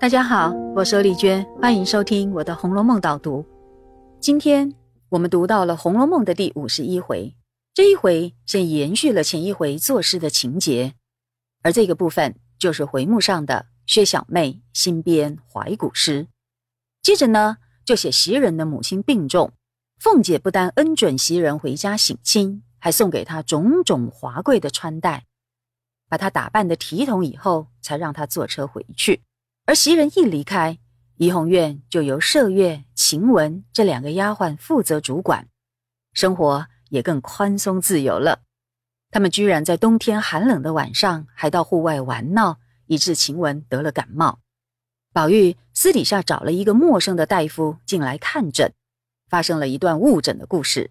大家好，我是丽娟，欢迎收听我的《红楼梦》导读。今天我们读到了《红楼梦》的第五十一回，这一回先延续了前一回作诗的情节，而这个部分就是回目上的薛小妹新编怀古诗。接着呢，就写袭人的母亲病重，凤姐不但恩准袭人回家省亲，还送给她种种华贵的穿戴，把她打扮的体统以后，才让她坐车回去。而袭人一离开，怡红院就由麝月、晴雯这两个丫鬟负责主管，生活也更宽松自由了。他们居然在冬天寒冷的晚上还到户外玩闹，以致晴雯得了感冒。宝玉私底下找了一个陌生的大夫进来看诊，发生了一段误诊的故事。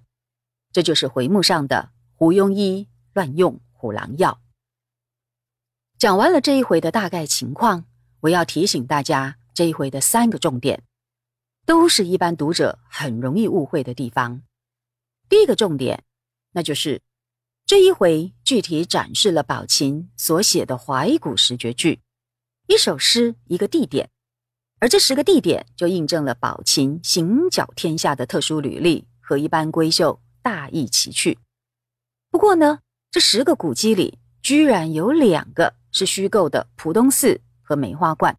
这就是回目上的胡庸医乱用虎狼药。讲完了这一回的大概情况。我要提醒大家，这一回的三个重点，都是一般读者很容易误会的地方。第一个重点，那就是这一回具体展示了宝琴所写的怀古十绝句，一首诗一个地点，而这十个地点就印证了宝琴行脚天下的特殊履历和一般闺秀大异其趣。不过呢，这十个古迹里居然有两个是虚构的，浦东寺。和梅花观，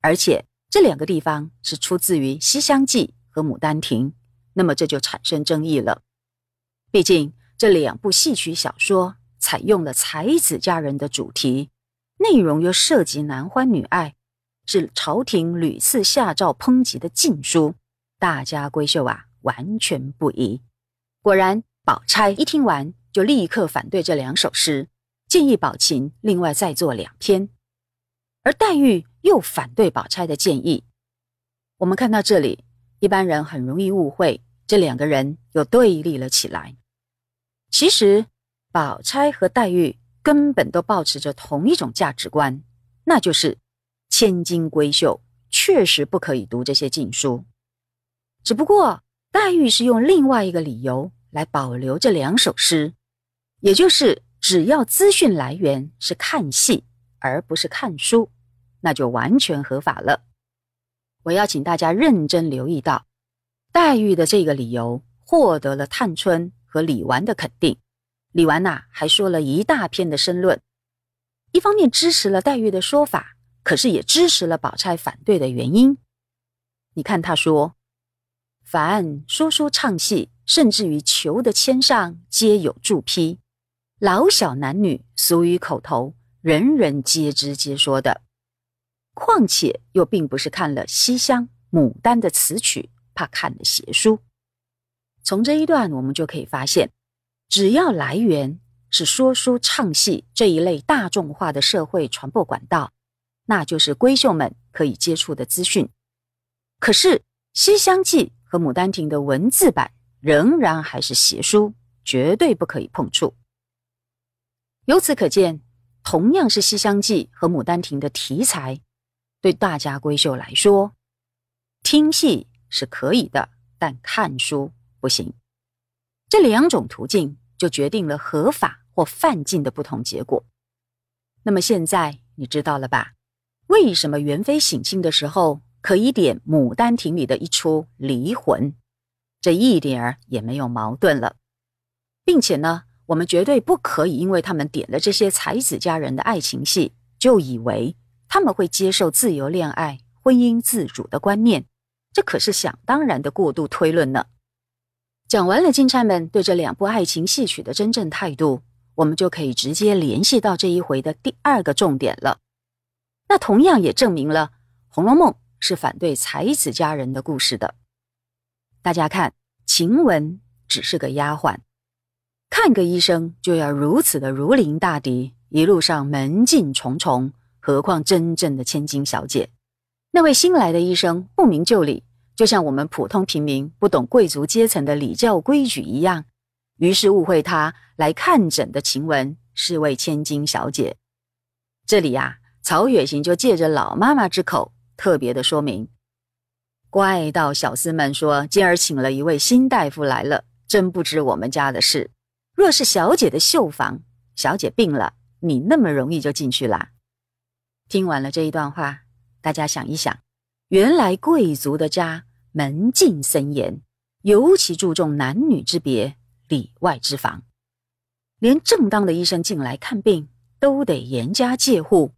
而且这两个地方是出自于《西厢记》和《牡丹亭》，那么这就产生争议了。毕竟这两部戏曲小说采用了才子佳人的主题，内容又涉及男欢女爱，是朝廷屡次下诏抨击的禁书，大家闺秀啊完全不宜。果然，宝钗一听完就立刻反对这两首诗，建议宝琴另外再做两篇。而黛玉又反对宝钗的建议。我们看到这里，一般人很容易误会这两个人又对立了起来。其实，宝钗和黛玉根本都保持着同一种价值观，那就是千金闺秀确实不可以读这些禁书。只不过，黛玉是用另外一个理由来保留这两首诗，也就是只要资讯来源是看戏，而不是看书。那就完全合法了。我要请大家认真留意到，黛玉的这个理由获得了探春和李纨的肯定。李纨呐还说了一大篇的申论，一方面支持了黛玉的说法，可是也支持了宝钗反对的原因。你看他说：“凡说书唱戏，甚至于求的签上，皆有注批，老小男女，俗语口头，人人皆知皆说的。”况且又并不是看了《西厢》《牡丹》的词曲，怕看了邪书。从这一段我们就可以发现，只要来源是说书唱戏这一类大众化的社会传播管道，那就是闺秀们可以接触的资讯。可是《西厢记》和《牡丹亭》的文字版仍然还是邪书，绝对不可以碰触。由此可见，同样是《西厢记》和《牡丹亭》的题材。对大家闺秀来说，听戏是可以的，但看书不行。这两种途径就决定了合法或犯禁的不同结果。那么现在你知道了吧？为什么元妃省亲的时候可以点《牡丹亭》里的一出离魂？这一点儿也没有矛盾了，并且呢，我们绝对不可以因为他们点了这些才子佳人的爱情戏，就以为。他们会接受自由恋爱、婚姻自主的观念，这可是想当然的过度推论呢。讲完了金钗们对这两部爱情戏曲的真正态度，我们就可以直接联系到这一回的第二个重点了。那同样也证明了《红楼梦》是反对才子佳人的故事的。大家看，晴雯只是个丫鬟，看个医生就要如此的如临大敌，一路上门禁重重。何况真正的千金小姐，那位新来的医生不明就里，就像我们普通平民不懂贵族阶层的礼教规矩一样，于是误会他来看诊的晴雯是位千金小姐。这里呀，曹雪芹就借着老妈妈之口，特别的说明：怪道小厮们说今儿请了一位新大夫来了，真不知我们家的事。若是小姐的绣房，小姐病了，你那么容易就进去了？听完了这一段话，大家想一想，原来贵族的家门禁森严，尤其注重男女之别、里外之防，连正当的医生进来看病都得严加戒护。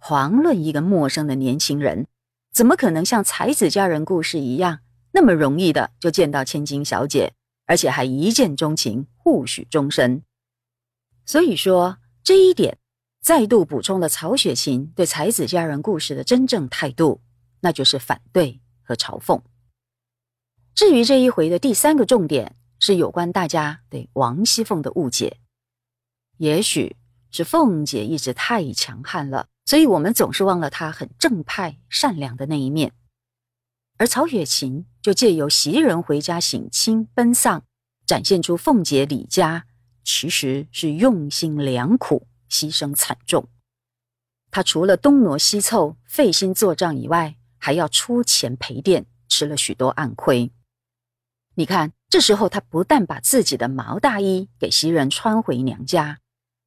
遑论一个陌生的年轻人，怎么可能像才子佳人故事一样那么容易的就见到千金小姐，而且还一见钟情，互许终身？所以说这一点。再度补充了曹雪芹对才子佳人故事的真正态度，那就是反对和嘲讽。至于这一回的第三个重点，是有关大家对王熙凤的误解。也许是凤姐一直太强悍了，所以我们总是忘了她很正派、善良的那一面。而曹雪芹就借由袭人回家省亲奔丧，展现出凤姐李家其实是用心良苦。牺牲惨重，他除了东挪西凑、费心做账以外，还要出钱赔店，吃了许多暗亏。你看，这时候他不但把自己的毛大衣给袭人穿回娘家，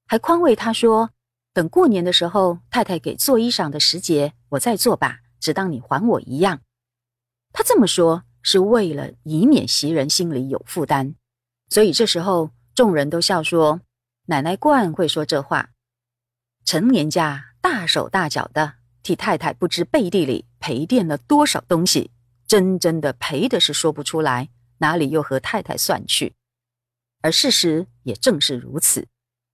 还宽慰她说：“等过年的时候，太太给做衣裳的时节，我再做吧，只当你还我一样。”他这么说是为了以免袭人心里有负担，所以这时候众人都笑说。奶奶惯会说这话，陈年家大手大脚的替太太不知背地里赔垫了多少东西，真真的赔的是说不出来，哪里又和太太算去？而事实也正是如此。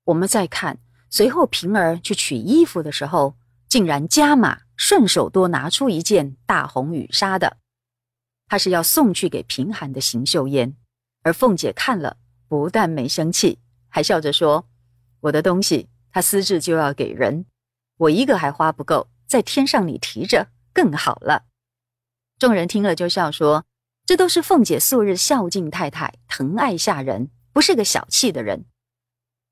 我们再看随后平儿去取衣服的时候，竟然加码，顺手多拿出一件大红羽纱的，他是要送去给贫寒的邢岫烟，而凤姐看了，不但没生气。还笑着说：“我的东西，他私自就要给人，我一个还花不够，再添上你提着，更好了。”众人听了就笑说：“这都是凤姐素日孝敬太太，疼爱下人，不是个小气的人。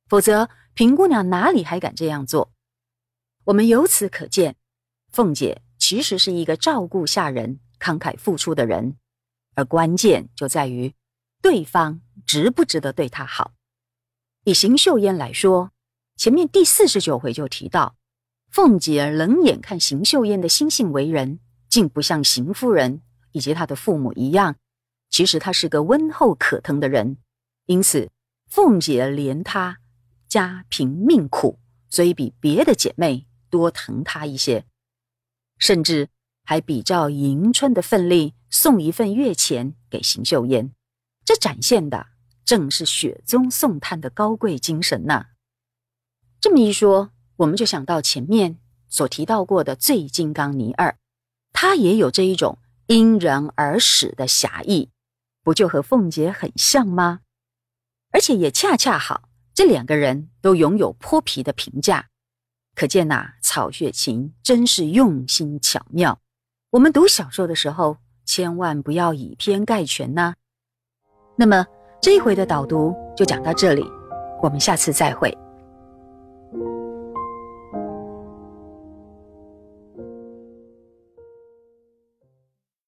否则，平姑娘哪里还敢这样做？”我们由此可见，凤姐其实是一个照顾下人、慷慨付出的人，而关键就在于对方值不值得对她好。以邢岫烟来说，前面第四十九回就提到，凤姐冷眼看邢岫烟的心性为人，竟不像邢夫人以及她的父母一样。其实她是个温厚可疼的人，因此凤姐怜她家贫命苦，所以比别的姐妹多疼她一些，甚至还比照迎春的份例送一份月钱给邢岫烟，这展现的。正是雪中送炭的高贵精神呐！这么一说，我们就想到前面所提到过的醉金刚倪二，他也有这一种因人而始的侠义，不就和凤姐很像吗？而且也恰恰好，这两个人都拥有泼皮的评价，可见呐，曹雪芹真是用心巧妙。我们读小说的时候，千万不要以偏概全呐。那么。这一回的导读就讲到这里，我们下次再会。